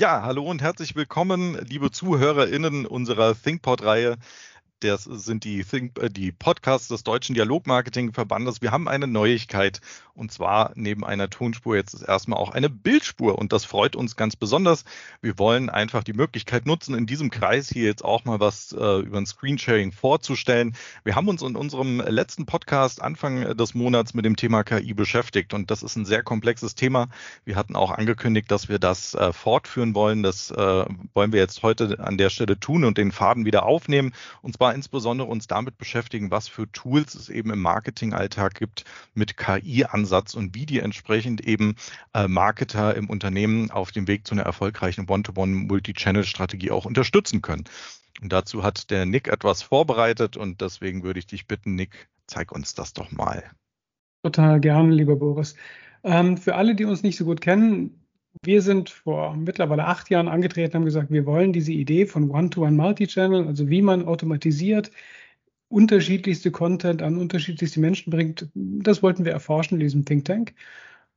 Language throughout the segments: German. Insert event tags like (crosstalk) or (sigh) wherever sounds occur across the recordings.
Ja, hallo und herzlich willkommen, liebe ZuhörerInnen unserer ThinkPod-Reihe das sind die, Think, äh, die Podcasts des Deutschen Dialogmarketing-Verbandes. Wir haben eine Neuigkeit und zwar neben einer Tonspur jetzt erstmal auch eine Bildspur und das freut uns ganz besonders. Wir wollen einfach die Möglichkeit nutzen, in diesem Kreis hier jetzt auch mal was äh, über ein Screensharing vorzustellen. Wir haben uns in unserem letzten Podcast Anfang des Monats mit dem Thema KI beschäftigt und das ist ein sehr komplexes Thema. Wir hatten auch angekündigt, dass wir das äh, fortführen wollen. Das äh, wollen wir jetzt heute an der Stelle tun und den Faden wieder aufnehmen und zwar aber insbesondere uns damit beschäftigen, was für Tools es eben im Marketingalltag gibt mit KI-Ansatz und wie die entsprechend eben äh, Marketer im Unternehmen auf dem Weg zu einer erfolgreichen One-to-One-Multi-Channel-Strategie auch unterstützen können. Und dazu hat der Nick etwas vorbereitet und deswegen würde ich dich bitten, Nick, zeig uns das doch mal. Total gern, lieber Boris. Ähm, für alle, die uns nicht so gut kennen, wir sind vor mittlerweile acht Jahren angetreten, haben gesagt, wir wollen diese Idee von One-to-One Multi-Channel, also wie man automatisiert unterschiedlichste Content an unterschiedlichste Menschen bringt, das wollten wir erforschen in diesem Think Tank.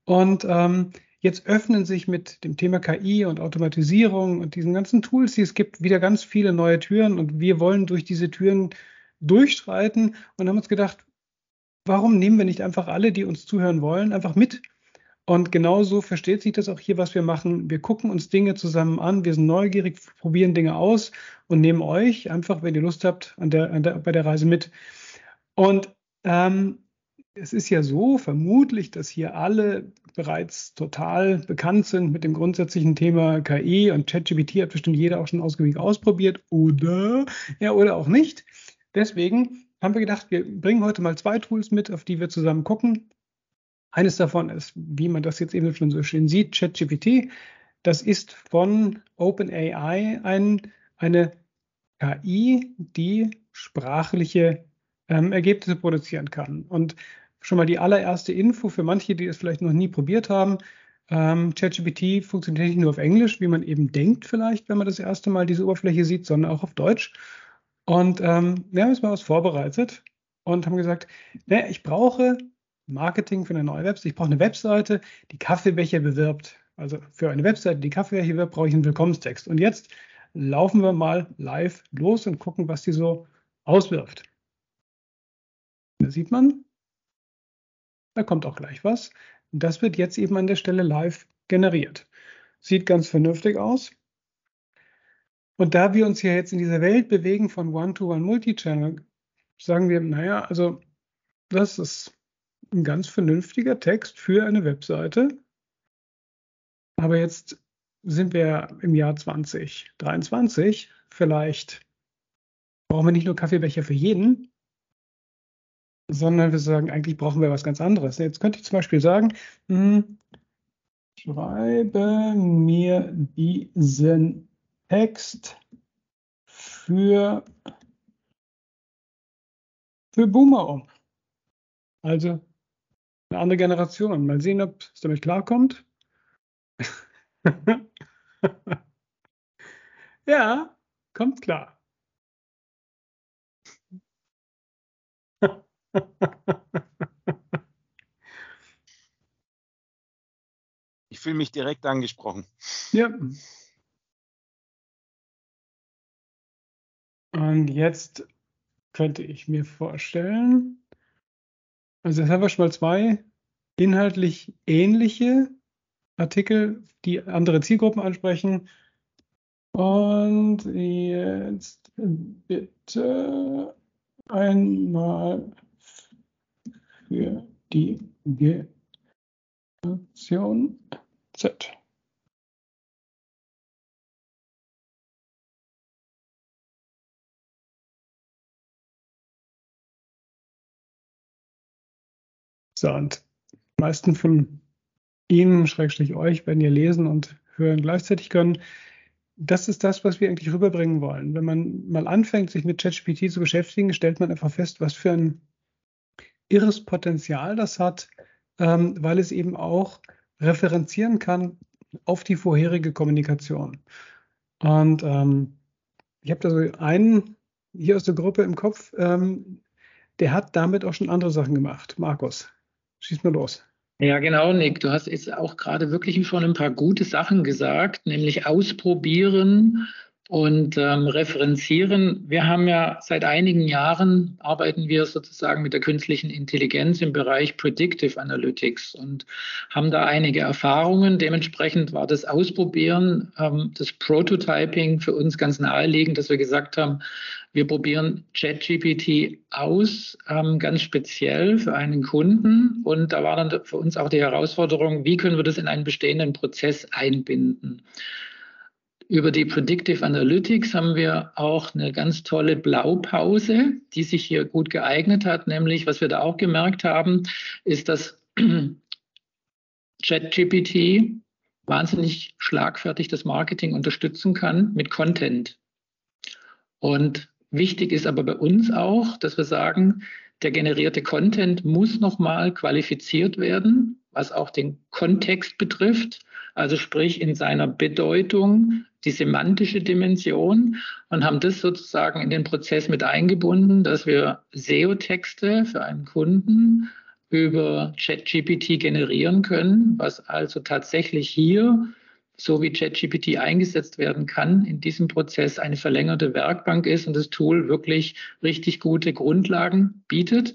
Und ähm, jetzt öffnen sich mit dem Thema KI und Automatisierung und diesen ganzen Tools, die es gibt, wieder ganz viele neue Türen und wir wollen durch diese Türen durchstreiten und haben uns gedacht, warum nehmen wir nicht einfach alle, die uns zuhören wollen, einfach mit und genauso versteht sich das auch hier, was wir machen. Wir gucken uns Dinge zusammen an, wir sind neugierig, probieren Dinge aus und nehmen euch einfach, wenn ihr Lust habt, an der, an der, bei der Reise mit. Und ähm, es ist ja so, vermutlich, dass hier alle bereits total bekannt sind mit dem grundsätzlichen Thema KI und ChatGPT hat bestimmt jeder auch schon ausgiebig ausprobiert oder ja oder auch nicht. Deswegen haben wir gedacht, wir bringen heute mal zwei Tools mit, auf die wir zusammen gucken. Eines davon ist, wie man das jetzt eben schon so schön sieht, ChatGPT. Das ist von OpenAI ein, eine KI, die sprachliche ähm, Ergebnisse produzieren kann. Und schon mal die allererste Info für manche, die es vielleicht noch nie probiert haben. Ähm, ChatGPT funktioniert nicht nur auf Englisch, wie man eben denkt vielleicht, wenn man das erste Mal diese Oberfläche sieht, sondern auch auf Deutsch. Und ähm, wir haben jetzt mal was vorbereitet und haben gesagt, naja, ich brauche Marketing für eine neue Webseite. Ich brauche eine Webseite, die Kaffeebecher bewirbt. Also für eine Webseite, die Kaffeebecher bewirbt, brauche ich einen Willkommenstext. Und jetzt laufen wir mal live los und gucken, was die so auswirft. Da sieht man, da kommt auch gleich was. Das wird jetzt eben an der Stelle live generiert. Sieht ganz vernünftig aus. Und da wir uns ja jetzt in dieser Welt bewegen von One-to-One Multichannel, sagen wir, naja, also das ist ein ganz vernünftiger Text für eine Webseite. Aber jetzt sind wir im Jahr 2023. Vielleicht brauchen wir nicht nur Kaffeebecher für jeden, sondern wir sagen, eigentlich brauchen wir was ganz anderes. Jetzt könnte ich zum Beispiel sagen, hm, schreibe mir diesen Text für, für Boomer um. Also eine andere Generation. Mal sehen, ob es damit klarkommt. (laughs) ja, kommt klar. ich fühle mich direkt angesprochen. Ja. Und jetzt könnte ich mir vorstellen, also jetzt haben wir schon mal zwei inhaltlich ähnliche Artikel, die andere Zielgruppen ansprechen. Und jetzt bitte einmal für die Generation Z. So, und die meisten von Ihnen, Schrägstrich euch, werden ihr lesen und hören gleichzeitig können. Das ist das, was wir eigentlich rüberbringen wollen. Wenn man mal anfängt, sich mit ChatGPT zu beschäftigen, stellt man einfach fest, was für ein irres Potenzial das hat, ähm, weil es eben auch referenzieren kann auf die vorherige Kommunikation. Und ähm, ich habe da so einen hier aus der Gruppe im Kopf, ähm, der hat damit auch schon andere Sachen gemacht. Markus, Schieß mal los. Ja, genau, Nick. Du hast jetzt auch gerade wirklich schon ein paar gute Sachen gesagt, nämlich ausprobieren und ähm, referenzieren. Wir haben ja seit einigen Jahren arbeiten wir sozusagen mit der künstlichen Intelligenz im Bereich Predictive Analytics und haben da einige Erfahrungen. Dementsprechend war das Ausprobieren, ähm, das Prototyping für uns ganz naheliegend, dass wir gesagt haben, wir probieren ChatGPT aus, ähm, ganz speziell für einen Kunden. Und da war dann für uns auch die Herausforderung, wie können wir das in einen bestehenden Prozess einbinden. Über die Predictive Analytics haben wir auch eine ganz tolle Blaupause, die sich hier gut geeignet hat. Nämlich, was wir da auch gemerkt haben, ist, dass (clears throat) ChatGPT wahnsinnig schlagfertig das Marketing unterstützen kann mit Content. Und wichtig ist aber bei uns auch, dass wir sagen, der generierte Content muss nochmal qualifiziert werden, was auch den Kontext betrifft also sprich in seiner Bedeutung, die semantische Dimension und haben das sozusagen in den Prozess mit eingebunden, dass wir SEO-Texte für einen Kunden über ChatGPT generieren können, was also tatsächlich hier, so wie ChatGPT eingesetzt werden kann, in diesem Prozess eine verlängerte Werkbank ist und das Tool wirklich richtig gute Grundlagen bietet.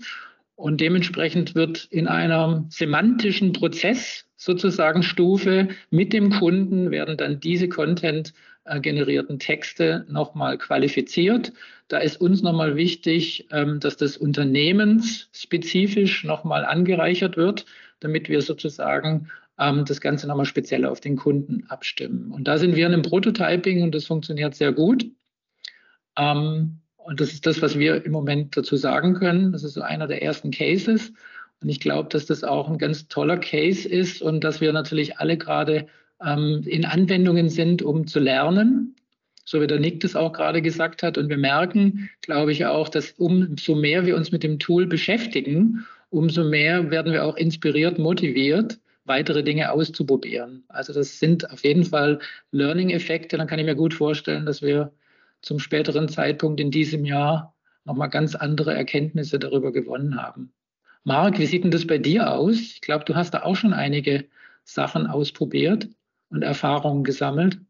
Und dementsprechend wird in einem semantischen Prozess sozusagen Stufe mit dem Kunden werden dann diese Content generierten Texte nochmal qualifiziert. Da ist uns nochmal wichtig, ähm, dass das unternehmensspezifisch nochmal angereichert wird, damit wir sozusagen ähm, das Ganze nochmal speziell auf den Kunden abstimmen. Und da sind wir in einem Prototyping und das funktioniert sehr gut. Ähm, und das ist das, was wir im Moment dazu sagen können. Das ist so einer der ersten Cases. Und ich glaube, dass das auch ein ganz toller Case ist und dass wir natürlich alle gerade ähm, in Anwendungen sind, um zu lernen, so wie der Nick das auch gerade gesagt hat. Und wir merken, glaube ich, auch, dass umso mehr wir uns mit dem Tool beschäftigen, umso mehr werden wir auch inspiriert, motiviert, weitere Dinge auszuprobieren. Also das sind auf jeden Fall Learning-Effekte. Dann kann ich mir gut vorstellen, dass wir zum späteren Zeitpunkt in diesem Jahr nochmal ganz andere Erkenntnisse darüber gewonnen haben. Marc, wie sieht denn das bei dir aus? Ich glaube, du hast da auch schon einige Sachen ausprobiert und Erfahrungen gesammelt.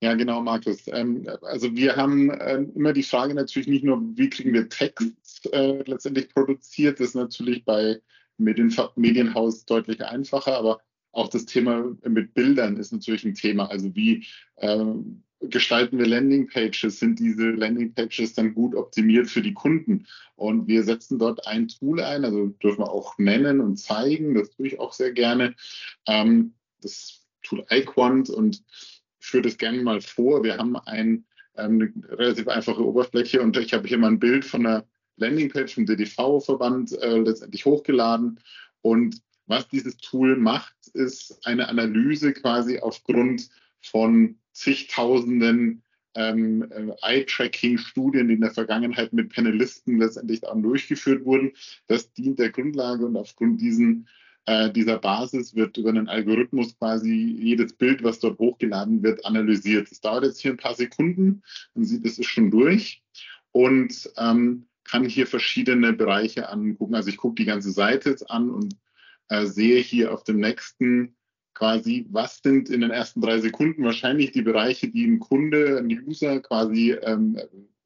Ja, genau, Markus. Ähm, also wir haben ähm, immer die Frage natürlich nicht nur, wie kriegen wir Text äh, letztendlich produziert, das ist natürlich bei Medien, Medienhaus deutlich einfacher, aber auch das Thema mit Bildern ist natürlich ein Thema. Also wie ähm, gestalten wir Landingpages? Sind diese Landingpages dann gut optimiert für die Kunden? Und wir setzen dort ein Tool ein, also dürfen wir auch nennen und zeigen, das tue ich auch sehr gerne. Ähm, das Tool iQuant und führe das gerne mal vor. Wir haben ein, ähm, eine relativ einfache Oberfläche und ich habe hier mal ein Bild von einer Landingpage vom DDV-Verband äh, letztendlich hochgeladen. Und was dieses Tool macht, ist eine Analyse quasi aufgrund von zigtausenden ähm, äh, Eye-Tracking-Studien, die in der Vergangenheit mit Panelisten letztendlich dann durchgeführt wurden. Das dient der Grundlage und aufgrund diesen, äh, dieser Basis wird über einen Algorithmus quasi jedes Bild, was dort hochgeladen wird, analysiert. Das dauert jetzt hier ein paar Sekunden. Man sieht, es ist schon durch und ähm, kann hier verschiedene Bereiche angucken. Also ich gucke die ganze Seite jetzt an und äh, sehe hier auf dem nächsten quasi, was sind in den ersten drei Sekunden wahrscheinlich die Bereiche, die ein Kunde, ein User quasi ähm,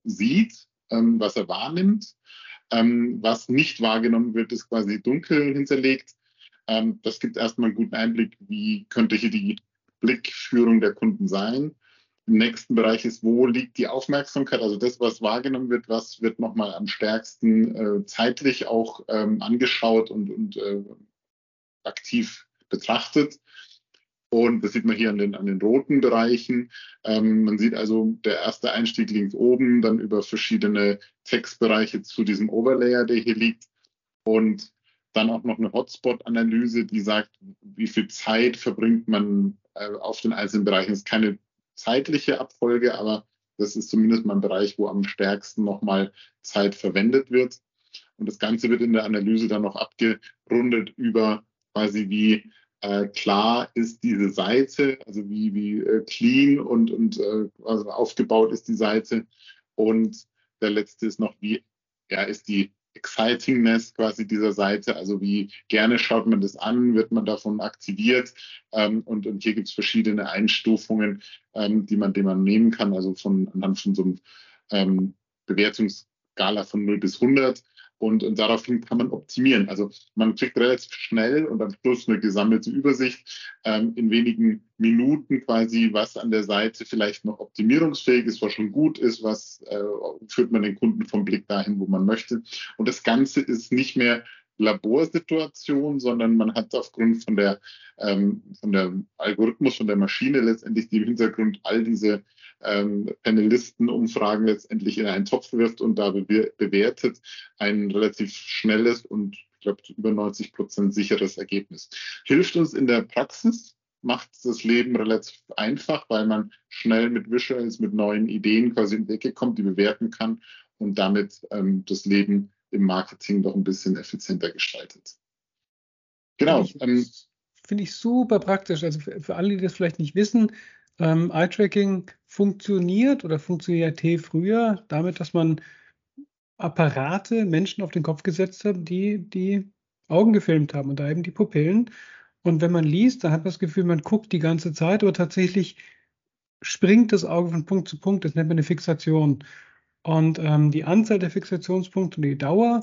sieht, ähm, was er wahrnimmt. Ähm, was nicht wahrgenommen wird, ist quasi dunkel hinterlegt. Ähm, das gibt erstmal einen guten Einblick, wie könnte hier die Blickführung der Kunden sein. Im nächsten Bereich ist, wo liegt die Aufmerksamkeit, also das, was wahrgenommen wird, was wird nochmal am stärksten äh, zeitlich auch ähm, angeschaut und, und äh, aktiv betrachtet. Und das sieht man hier an den, an den roten Bereichen. Ähm, man sieht also, der erste Einstieg links oben, dann über verschiedene Textbereiche zu diesem Overlayer, der hier liegt. Und dann auch noch eine Hotspot-Analyse, die sagt, wie viel Zeit verbringt man äh, auf den einzelnen Bereichen. Das ist keine zeitliche Abfolge, aber das ist zumindest mal ein Bereich, wo am stärksten nochmal Zeit verwendet wird. Und das Ganze wird in der Analyse dann noch abgerundet über quasi wie äh, klar ist diese Seite, also wie, wie äh, clean und, und äh, also aufgebaut ist die Seite. Und der letzte ist noch, wie ja, ist die Excitingness quasi dieser Seite, also wie gerne schaut man das an, wird man davon aktiviert. Ähm, und, und hier gibt es verschiedene Einstufungen, ähm, die man, die man nehmen kann, also von anhand von so einem ähm, Bewertungsskala von 0 bis 100 und, und daraufhin kann man optimieren. Also man kriegt relativ schnell und am Schluss eine gesammelte Übersicht ähm, in wenigen Minuten quasi, was an der Seite vielleicht noch optimierungsfähig ist, was schon gut ist, was äh, führt man den Kunden vom Blick dahin, wo man möchte. Und das Ganze ist nicht mehr Laborsituation, sondern man hat aufgrund von der, ähm, von der Algorithmus, von der Maschine letztendlich, die im Hintergrund all diese ähm, Panelistenumfragen letztendlich in einen Topf wirft und da bewertet, ein relativ schnelles und ich glaube über 90 Prozent sicheres Ergebnis. Hilft uns in der Praxis, macht das Leben relativ einfach, weil man schnell mit Visuals, mit neuen Ideen quasi in die Ecke kommt, die bewerten kann und damit ähm, das Leben im Marketing doch ein bisschen effizienter gestaltet. Genau. Finde ich, ähm, find ich super praktisch. Also für, für, alle, die das vielleicht nicht wissen, ähm, Eye-Tracking funktioniert oder funktionierte früher damit, dass man Apparate Menschen auf den Kopf gesetzt hat, die die Augen gefilmt haben und da eben die Pupillen. Und wenn man liest, dann hat man das Gefühl, man guckt die ganze Zeit, aber tatsächlich springt das Auge von Punkt zu Punkt. Das nennt man eine Fixation. Und ähm, die Anzahl der Fixationspunkte und die Dauer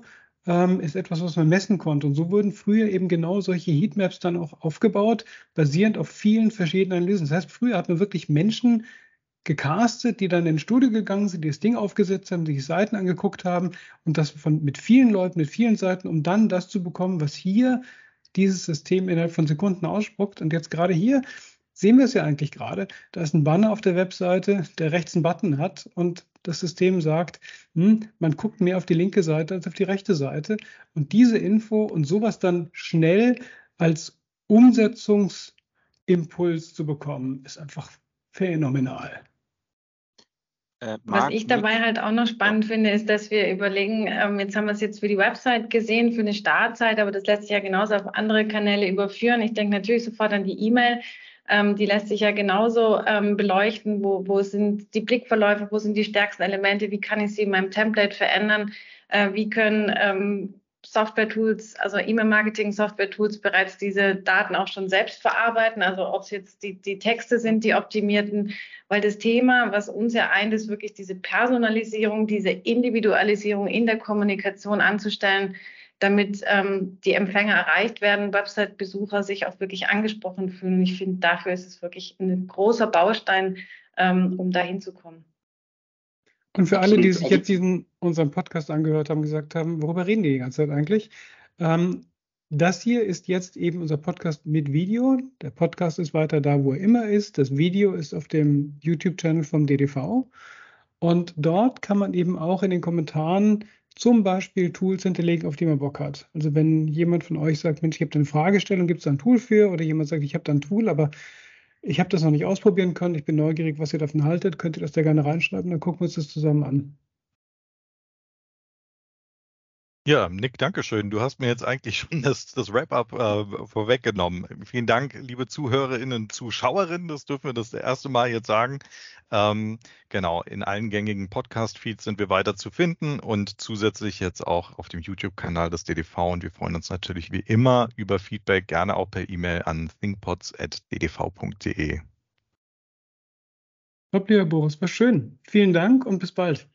ähm, ist etwas, was man messen konnte. Und so wurden früher eben genau solche Heatmaps dann auch aufgebaut, basierend auf vielen verschiedenen Analysen. Das heißt, früher hat man wirklich Menschen gecastet, die dann ins Studio gegangen sind, die das Ding aufgesetzt haben, sich Seiten angeguckt haben und das von, mit vielen Leuten, mit vielen Seiten, um dann das zu bekommen, was hier dieses System innerhalb von Sekunden ausspuckt. Und jetzt gerade hier sehen wir es ja eigentlich gerade. Da ist ein Banner auf der Webseite, der rechts einen Button hat und das System sagt, hm, man guckt mehr auf die linke Seite als auf die rechte Seite. Und diese Info und sowas dann schnell als Umsetzungsimpuls zu bekommen, ist einfach phänomenal. Äh, Was ich dabei halt auch noch spannend finde, ist, dass wir überlegen, ähm, jetzt haben wir es jetzt für die Website gesehen, für eine Startzeit, aber das lässt sich ja genauso auf andere Kanäle überführen. Ich denke natürlich sofort an die E-Mail ähm, die lässt sich ja genauso ähm, beleuchten, wo, wo sind die Blickverläufe, wo sind die stärksten Elemente, wie kann ich sie in meinem Template verändern, äh, wie können ähm, Software-Tools, also E-Mail-Marketing-Software-Tools bereits diese Daten auch schon selbst verarbeiten, also ob es jetzt die, die Texte sind, die optimierten, weil das Thema, was uns ja eint, ist wirklich diese Personalisierung, diese Individualisierung in der Kommunikation anzustellen, damit ähm, die Empfänger erreicht werden, Website-Besucher sich auch wirklich angesprochen fühlen. Und ich finde, dafür ist es wirklich ein großer Baustein, ähm, um da hinzukommen. Und für alle, die sich jetzt diesen unseren Podcast angehört haben, gesagt haben, worüber reden die die ganze Zeit eigentlich? Ähm, das hier ist jetzt eben unser Podcast mit Video. Der Podcast ist weiter da, wo er immer ist. Das Video ist auf dem YouTube-Channel vom DDV. Und dort kann man eben auch in den Kommentaren zum Beispiel Tools hinterlegen, auf die man Bock hat. Also wenn jemand von euch sagt, Mensch, ich habe eine Fragestellung, gibt es da ein Tool für? Oder jemand sagt, ich habe da ein Tool, aber ich habe das noch nicht ausprobieren können, ich bin neugierig, was ihr davon haltet, könnt ihr das da gerne reinschreiben, dann gucken wir uns das zusammen an. Ja, Nick, danke schön. Du hast mir jetzt eigentlich schon (laughs) das, das Wrap-up äh, vorweggenommen. Vielen Dank, liebe Zuhörerinnen, Zuschauerinnen. Das dürfen wir das erste Mal jetzt sagen. Ähm, genau, in allen gängigen Podcast-Feeds sind wir weiter zu finden und zusätzlich jetzt auch auf dem YouTube-Kanal des DDV. Und wir freuen uns natürlich wie immer über Feedback, gerne auch per E-Mail an thinkpods.ddv.de. Top, lieber Boris, war schön. Vielen Dank und bis bald.